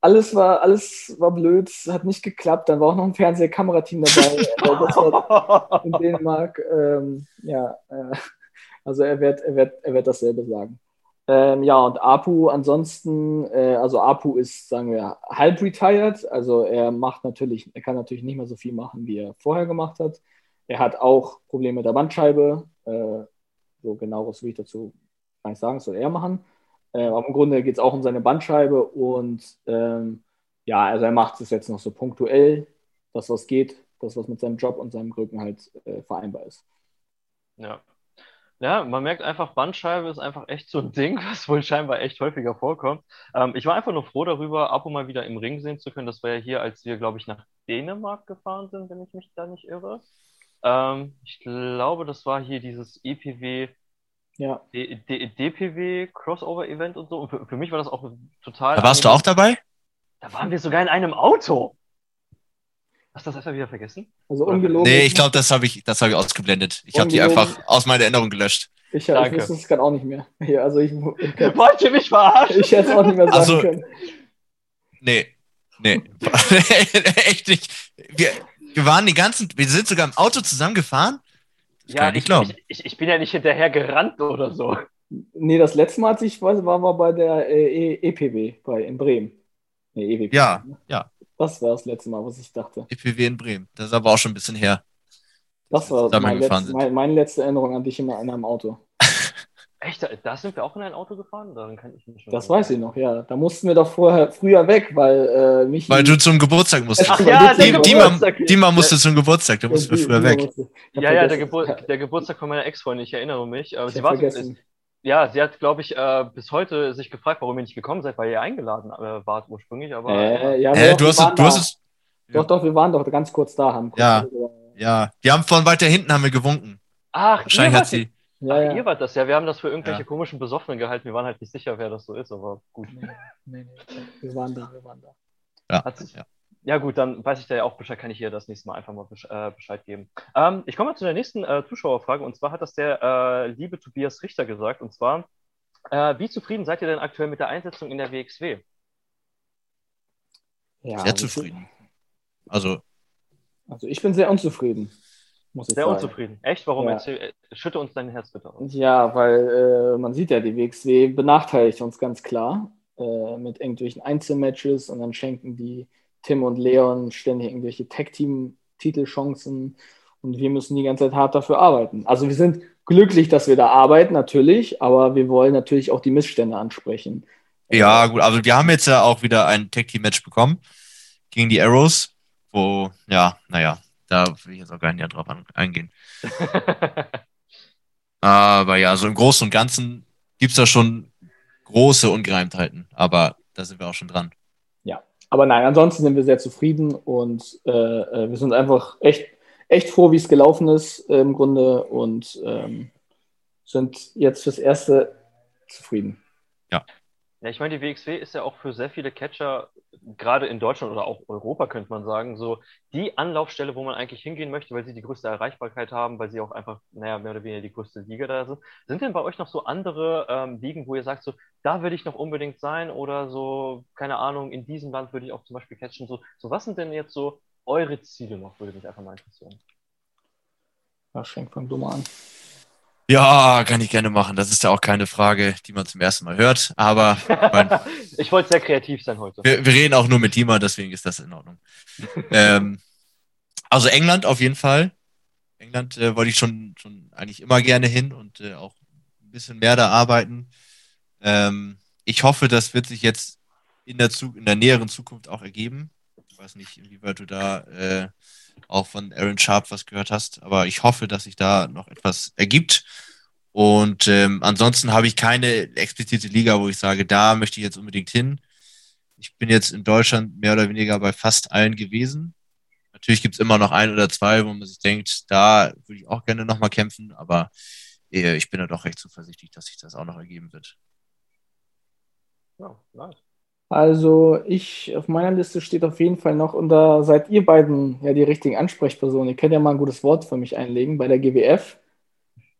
Alles war, alles war blöd, hat nicht geklappt. Dann war auch noch ein Fernsehkamerateam dabei. Äh, das war in Dänemark. Ähm, ja, äh, also er wird, er wird, er wird dasselbe sagen. Ähm, ja, und Apu ansonsten, äh, also Apu ist, sagen wir, halb retired. Also er macht natürlich, er kann natürlich nicht mehr so viel machen, wie er vorher gemacht hat. Er hat auch Probleme mit der Bandscheibe. Äh, so genaueres will ich dazu gar nicht sagen, soll er machen. Äh, aber im Grunde geht es auch um seine Bandscheibe und ähm, ja, also er macht es jetzt noch so punktuell, das was geht, das was mit seinem Job und seinem Rücken halt äh, vereinbar ist. Ja. Ja, man merkt einfach, Bandscheibe ist einfach echt so ein Ding, was wohl scheinbar echt häufiger vorkommt. Ähm, ich war einfach nur froh darüber, Apo mal wieder im Ring sehen zu können. Das war ja hier, als wir, glaube ich, nach Dänemark gefahren sind, wenn ich mich da nicht irre. Ähm, ich glaube, das war hier dieses EPW, Ja, D D DPW Crossover Event und so. Und für, für mich war das auch total. Da warst du auch dabei? Da waren wir sogar in einem Auto. Hast du das einfach wieder vergessen? Also ungelogen. Nee, ich glaube, das habe ich, das hab ich ausgeblendet. Ich habe die einfach aus meiner Erinnerung gelöscht. Ich, ich Danke. wusste es gerade auch nicht mehr. Ja, also ich, ich, Wollt ihr mich verarschen? ich hätte es auch nicht mehr sagen Also- können. Nee. Nee. Echt nicht. Wir, wir waren die ganzen, wir sind sogar im Auto zusammengefahren. Das kann ich nicht glauben. Ich, ich, ich bin ja nicht hinterher gerannt oder so. Nee, das letzte Mal, als ich weiß, war, war bei der äh, E- EPW bei, in Bremen. Nee, EWP. Ja, ja. Das war das letzte Mal, was ich dachte. EPW in Bremen. Das ist aber auch schon ein bisschen her. Das war Zusammen mein gefahren letzt, sind. mein, meine letzte Erinnerung an dich in einem Auto. Echt, da, da sind wir auch in ein Auto gefahren? Daran kann ich mich Das weiß ich noch, ja. Da mussten wir doch vorher früher weg, weil äh, mich. Weil du zum Geburtstag musstest. Ach ja, der Die- die Geburtstag. Dima musste zum Geburtstag, du musst früher weg. Ja, ja, der, Gebur der Geburtstag von meiner Ex-Freundin, ich erinnere mich. Aber Ich sie war vergessen. ja, sie hat, glaube ich, äh, bis heute sich gefragt, warum ihr nicht gekommen seid, weil ihr eingeladen äh, wart ursprünglich. Aber Äh, ja, Hä, doch, du wir hast, waren du hast da. es. Doch, doch, wir waren doch ganz kurz da. Haben kurz Ja. Ja, wir haben von weiter hinten haben wir gewunken. ach, Wahrscheinlich hat sie. Ja, ach, ja. ihr wart das ja. Wir haben das für irgendwelche Ja. komischen Besoffenen gehalten. Wir waren halt nicht sicher, wer das so ist, aber gut. Nee, nee, nee. Wir waren da, wir waren da. Hat sich, Ja. ja. gut, dann weiß ich da ja auch Bescheid, kann ich ihr das nächste Mal einfach mal äh, Bescheid geben. Ähm, ich komme mal zu der nächsten äh, Zuschauerfrage und zwar hat das der äh, liebe Tobias Richter gesagt und zwar, äh, wie zufrieden seid ihr denn aktuell mit der Einsetzung in der WXW? Ja, Sehr zufrieden. Also, Also ich bin sehr unzufrieden, muss ich Sehr sagen. unzufrieden. Echt? Warum? Ja. Erzähl, äh, schütte uns dein Herz bitte aus. Ja, weil äh, man sieht ja, die WXW benachteiligt uns ganz klar äh, mit irgendwelchen Einzelmatches und dann schenken die Tim und Leon ständig irgendwelche Tag-Team-Titelchancen und wir müssen die ganze Zeit hart dafür arbeiten. Also wir sind glücklich, dass wir da arbeiten, natürlich, aber wir wollen natürlich auch die Missstände ansprechen. ja, gut. Also, wir haben jetzt ja auch wieder ein Tag Team Match bekommen gegen die Arrows, wo, ja, naja, da will ich jetzt auch gar nicht drauf an- eingehen. Aber ja, so im Großen und Ganzen gibt's da schon große Ungereimtheiten, aber da sind wir auch schon dran. Aber nein, ansonsten sind wir sehr zufrieden und äh, äh, wir sind einfach echt, echt froh, wie es gelaufen ist äh, im Grunde und ähm, sind jetzt fürs Erste zufrieden. Ja, ich meine, die WXW ist ja auch für sehr viele Catcher, gerade in Deutschland oder auch Europa, könnte man sagen, so die Anlaufstelle, wo man eigentlich hingehen möchte, weil sie die größte Erreichbarkeit haben, weil sie auch einfach, naja, mehr oder weniger die größte Liga da sind. Sind denn bei euch noch so andere ähm, Ligen, wo ihr sagt, so, da will ich noch unbedingt sein oder so, keine Ahnung, in diesem Land würde ich auch zum Beispiel catchen, so, so was sind denn jetzt so eure Ziele noch, würde mich einfach mal interessieren. Ja, Schenk, fang du an. Ja, kann ich gerne machen. Das ist ja auch keine Frage, die man zum ersten Mal hört, aber mein, ich wollte sehr kreativ sein heute. wir, wir reden auch nur mit Dima, deswegen ist das in Ordnung. ähm, also England auf jeden Fall. England äh, wollte ich schon, schon eigentlich immer gerne hin und äh, auch ein bisschen mehr da arbeiten. Ähm, ich hoffe, das wird sich jetzt in der, Zu in der näheren Zukunft auch ergeben. Ich weiß nicht, inwieweit du da äh, auch von Aaron Sharp was gehört hast, aber ich hoffe, dass sich da noch etwas ergibt. Und ähm, ansonsten habe ich keine explizite Liga, wo ich sage, da möchte ich jetzt unbedingt hin. Ich bin jetzt in Deutschland mehr oder weniger bei fast allen gewesen. Natürlich gibt es immer noch ein oder zwei, wo man sich denkt, da würde ich auch gerne nochmal kämpfen, aber äh, ich bin da doch recht zuversichtlich, dass sich das auch noch ergeben wird. Ja, nice. Also ich, auf meiner Liste steht auf jeden Fall noch, und da seid ihr beiden ja die richtigen Ansprechpersonen. Ihr könnt ja mal ein gutes Wort für mich einlegen bei der GWF.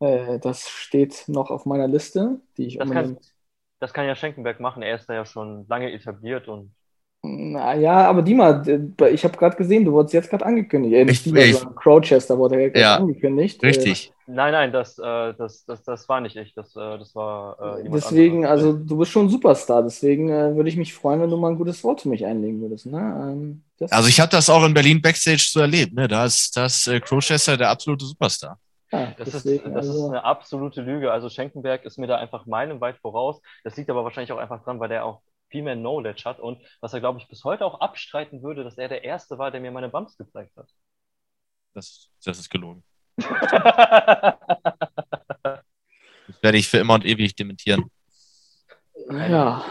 Äh, das steht noch auf meiner Liste, die ich Das kann- unbedingt. Das kann ja Schenkenberg machen, er ist da ja schon lange etabliert und Naja, aber Dima, ich habe gerade gesehen, du wurdest jetzt gerade angekündigt. Äh, nicht Ich- Dima, ich- sondern Crowchester wurde ja angekündigt. Äh, Richtig. Nein, nein, das, äh, das, das, das war nicht ich. Das, äh, das war äh, Deswegen, anderes. also du bist schon ein Superstar, deswegen äh, würde ich mich freuen, wenn du mal ein gutes Wort für mich einlegen würdest. Ne? Ähm, das, Also ich habe das auch in Berlin Backstage so erlebt. Ne? Da ist das äh, Crowchester der absolute Superstar. ja, Das, ist, deswegen, das ist also, eine absolute Lüge. Also Schenkenberg ist mir da einfach meilenweit voraus. Das liegt aber wahrscheinlich auch einfach dran, weil der auch viel mehr Knowledge hat und was er, glaube ich, bis heute auch abstreiten würde, dass er der Erste war, der mir meine Bumps gezeigt hat. Das, das ist gelogen. Das werde ich für immer und ewig dementieren. ja.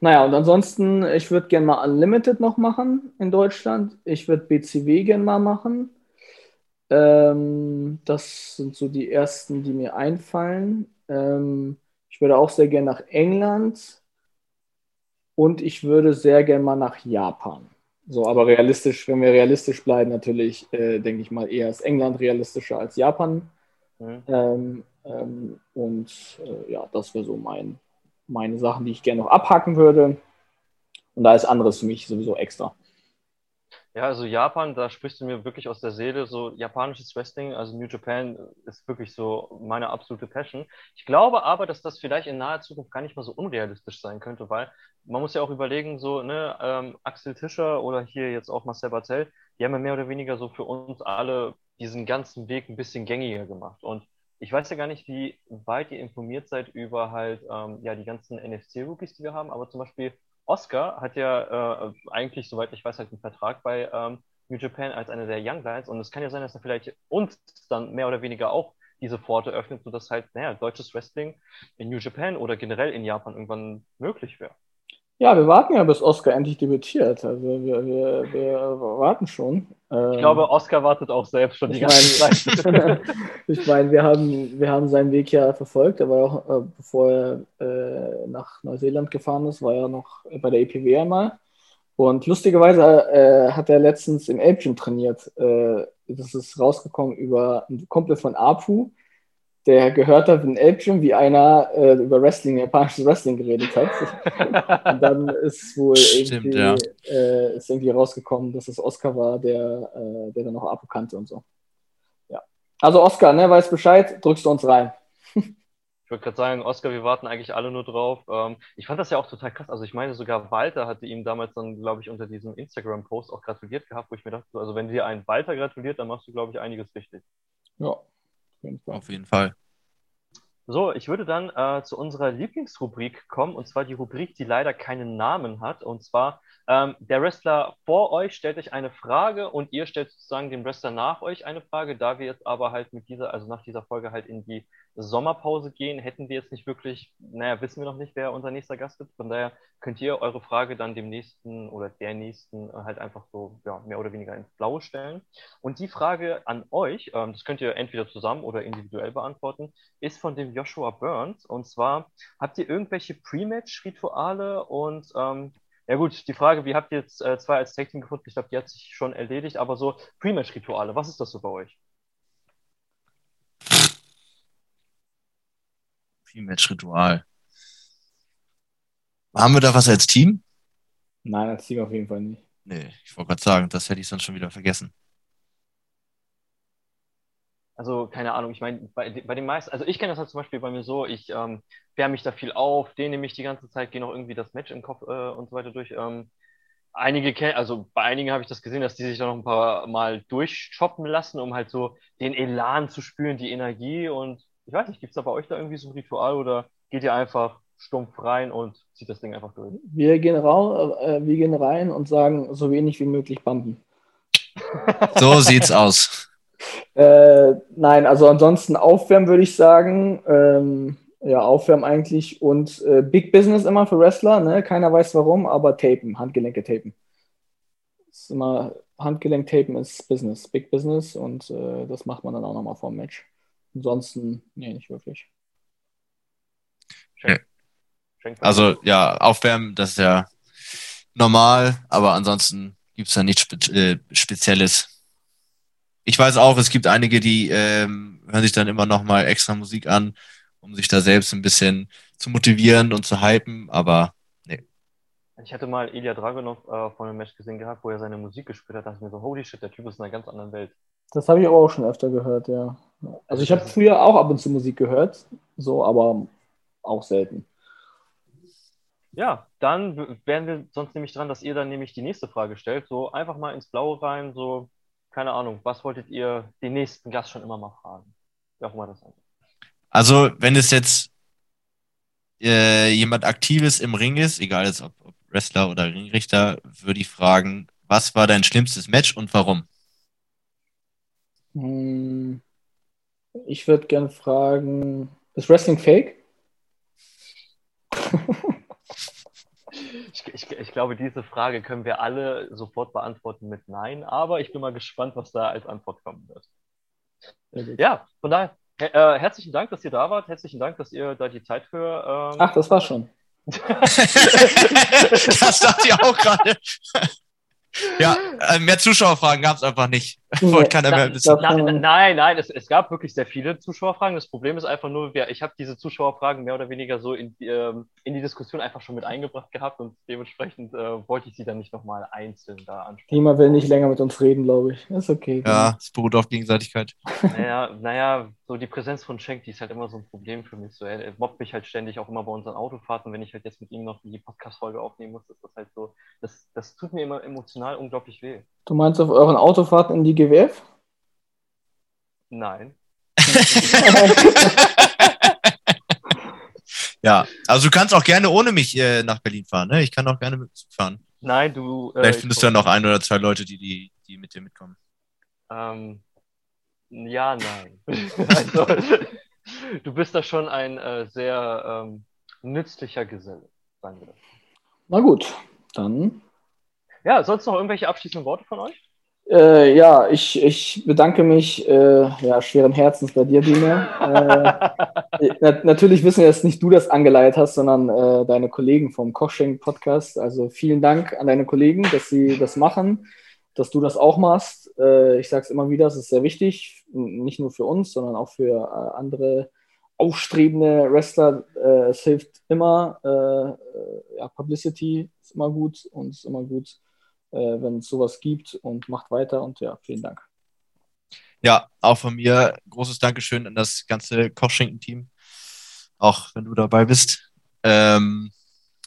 Naja, und ansonsten, ich würde gerne mal Unlimited noch machen in Deutschland. Ich würde BCW gerne mal machen. Ähm, das sind so die ersten, die mir einfallen. Ähm, ich würde auch sehr gerne nach England und ich würde sehr gerne mal nach Japan. So, aber realistisch, wenn wir realistisch bleiben, natürlich, äh, denke ich mal, eher ist England realistischer als Japan. Mhm. Ähm, ähm, und äh, ja, das wäre so mein, meine Sachen, die ich gerne noch abhaken würde. Und da ist anderes für mich sowieso extra. Ja, also Japan, da sprichst du mir wirklich aus der Seele. So japanisches Wrestling, also New Japan, ist wirklich so meine absolute Passion. Ich glaube aber, dass das vielleicht in naher Zukunft gar nicht mal so unrealistisch sein könnte, weil man muss ja auch überlegen, so, ne, ähm, Axel Tischer oder hier jetzt auch Marcel Bartel, die haben ja mehr oder weniger so für uns alle diesen ganzen Weg ein bisschen gängiger gemacht. Und ich weiß ja gar nicht, wie weit ihr informiert seid über halt ähm, ja die ganzen NFC-Rookies, die wir haben, aber zum Beispiel Oscar hat ja äh, eigentlich, soweit ich weiß, halt einen Vertrag bei ähm, New Japan als einer der Young Lions und es kann ja sein, dass er vielleicht uns dann mehr oder weniger auch diese Pforte öffnet, sodass halt, naja, deutsches Wrestling in New Japan oder generell in Japan irgendwann möglich wäre. Ja, wir warten ja, bis Oscar endlich debütiert. Also wir, wir, wir warten schon. Ähm, Ich glaube, Oscar wartet auch selbst schon die ich ganze meine, Zeit. ich meine, wir haben, wir haben seinen Weg ja verfolgt. Er war ja auch, äh, bevor er äh, nach Neuseeland gefahren ist, war er noch bei der EPW einmal. Und lustigerweise äh, hat er letztens im Elbgym trainiert. Äh, das ist rausgekommen über einen Kumpel von Apu, der gehört hat in Elbgym, wie einer äh, über Wrestling, japanisches Wrestling geredet hat. Und dann ist wohl Stimmt, irgendwie, ja. äh, ist irgendwie rausgekommen, dass es Oscar war, der, äh, der dann noch Apu kannte und so. Ja. Also Oscar, ne, weiß Bescheid, drückst du uns rein. Ich wollte gerade sagen, Oscar, wir warten eigentlich alle nur drauf. Ähm, ich fand das ja auch total krass. Also ich meine, sogar Walter hatte ihm damals dann, glaube ich, unter diesem Instagram-Post auch gratuliert gehabt, wo ich mir dachte, so, also wenn dir ein Walter gratuliert, dann machst du, glaube ich, einiges richtig. Ja. Auf jeden Fall. So, ich würde dann äh, zu unserer Lieblingsrubrik kommen, und zwar die Rubrik, die leider keinen Namen hat. Und zwar, ähm, der Wrestler vor euch stellt euch eine Frage und ihr stellt sozusagen dem Wrestler nach euch eine Frage. Da wir jetzt aber halt mit dieser, also nach dieser Folge halt in die Sommerpause gehen, hätten wir jetzt nicht wirklich, naja, wissen wir noch nicht, wer unser nächster Gast ist. Von daher könnt ihr eure Frage dann dem nächsten oder der nächsten äh, halt einfach so, ja, mehr oder weniger ins Blaue stellen. Und die Frage an euch, ähm, das könnt ihr entweder zusammen oder individuell beantworten, ist von dem Joshua Burns. Und zwar, habt ihr irgendwelche Pre-Match-Rituale? Und ähm, ja gut, die Frage, wie habt ihr jetzt äh, zwei als Team gefunden? Ich glaube, die hat sich schon erledigt, aber so Pre-Match-Rituale, was ist das so bei euch? Pre-Match-Ritual. Haben wir da was als Team? Nein, als Team auf jeden Fall nicht. Nee, ich wollte gerade sagen, das hätte ich sonst schon wieder vergessen. Also, keine Ahnung, ich meine, bei, bei den meisten, also ich kenne das halt zum Beispiel bei mir so, ich ähm, wärme mich da viel auf, dehne mich die ganze Zeit, gehe noch irgendwie das Match im Kopf äh, und so weiter durch. Ähm, einige kennen, also bei einigen habe ich das gesehen, dass die sich da noch ein paar Mal durchshoppen lassen, um halt so den Elan zu spüren, die Energie und ich weiß nicht, gibt es da bei euch da irgendwie so ein Ritual oder geht ihr einfach stumpf rein und zieht das Ding einfach durch? Wir gehen, rau, äh, wir gehen rein und sagen, so wenig wie möglich bumpen. So sieht's aus. Äh, nein, also ansonsten aufwärmen würde ich sagen. Ähm, ja, aufwärmen eigentlich und äh, Big Business immer für Wrestler, ne? Keiner weiß warum, aber tapen, Handgelenke tapen. Ist immer, Handgelenk tapen ist Business, Big Business und äh, das macht man dann auch nochmal vor dem Match. Ansonsten, nee, nicht wirklich. Schenk, schenk Also ja, aufwärmen, das ist ja normal, aber ansonsten gibt's da nichts Spe äh, Spezielles. Ich weiß auch, es gibt einige, die ähm, hören sich dann immer noch mal extra Musik an, um sich da selbst ein bisschen zu motivieren und zu hypen, aber Ich hatte mal Ilya Dragunov äh, von einem Match gesehen gehabt, wo er seine Musik gespielt hat. Da dachte ich mir so, holy shit, der Typ ist in einer ganz anderen Welt. Das habe ich aber auch schon öfter gehört, ja. Also ich habe früher auch ab und zu Musik gehört, so, aber auch selten. Ja, dann wären wir sonst nämlich dran, dass ihr dann nämlich die nächste Frage stellt. So einfach mal ins Blaue rein, so, keine Ahnung, was wolltet ihr den nächsten Gast schon immer mal fragen? Wer auch immer das sein. Also, wenn es jetzt äh, jemand Aktives im Ring ist, egal jetzt ob, ob Wrestler oder Ringrichter, würde ich fragen, was war dein schlimmstes Match und warum? Hm, Ich würde gerne fragen, ist Wrestling fake? Ich, ich, ich glaube, diese Frage können wir alle sofort beantworten mit Nein, aber ich bin mal gespannt, was da als Antwort kommen wird. Ja, von daher, her äh, herzlichen Dank, dass ihr da wart. Herzlichen Dank, dass ihr da die Zeit für. Ähm, Ach, das war's schon. das dachte ich auch gerade. Ja, äh, mehr Zuschauerfragen gab es einfach nicht. Wollte keiner mehr wissen. Nein, nein, nein, es, es gab wirklich sehr viele Zuschauerfragen. Das Problem ist einfach nur, wir, ich habe diese Zuschauerfragen mehr oder weniger so in, die, ähm, in die Diskussion einfach schon mit eingebracht gehabt und dementsprechend äh, wollte ich sie dann nicht nochmal einzeln da ansprechen. Niemand will nicht länger mit uns reden, glaube ich. Ist okay. Ja, es beruht auf Gegenseitigkeit. Naja, naja, so die Präsenz von Schenk, die ist halt immer so ein Problem für mich. So, er, er mobbt mich halt ständig auch immer bei unseren Autofahrten. Wenn ich halt jetzt mit ihm noch die Podcast-Folge aufnehmen muss, ist das halt so, das, das tut mir immer emotional unglaublich weh. Du meinst auf euren Autofahrten in die GWF? Nein. Ja, also du kannst auch gerne ohne mich äh, nach Berlin fahren. Ne? Ich kann auch gerne mit fahren. Nein, du. äh, Vielleicht ich- findest du ja noch ein oder zwei Leute, die, die, die mit dir mitkommen. Ähm, ja, nein. also, du bist da schon ein äh, sehr ähm, nützlicher Geselle, sagen wir das. Na gut, dann. Ja, sonst noch irgendwelche abschließenden Worte von euch? Äh, ja, ich, ich bedanke mich äh, ja, schweren Herzens bei dir, Dina. Äh, na, natürlich wissen wir, dass nicht du das angeleitet hast, sondern äh, deine Kollegen vom Kochschenk-Podcast. Also vielen Dank an deine Kollegen, dass sie das machen, dass du das auch machst. Äh, ich sage es immer wieder, es ist sehr wichtig, nicht nur für uns, sondern auch für äh, andere aufstrebende Wrestler. Es hilft immer, ja, Publicity ist immer gut und ist immer gut, wenn es sowas gibt und macht weiter und ja, vielen Dank. Ja, auch von mir großes Dankeschön an das ganze Kochschinken-Team. Auch wenn du dabei bist. Ähm,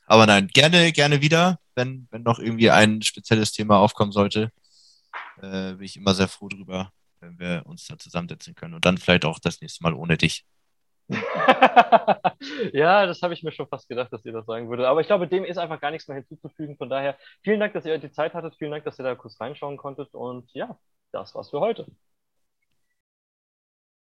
aber nein, gerne, gerne wieder, wenn, wenn noch irgendwie ein spezielles Thema aufkommen sollte. Äh, bin ich immer sehr froh drüber, wenn wir uns da zusammensetzen können. Und dann vielleicht auch das nächste Mal ohne dich. ja, das habe ich mir schon fast gedacht, dass ihr das sagen würdet. Aber ich glaube, dem ist einfach gar nichts mehr hinzuzufügen. Von daher, vielen Dank, dass ihr die Zeit hattet. Vielen Dank, dass ihr da kurz reinschauen konntet. Und ja, das war's für heute.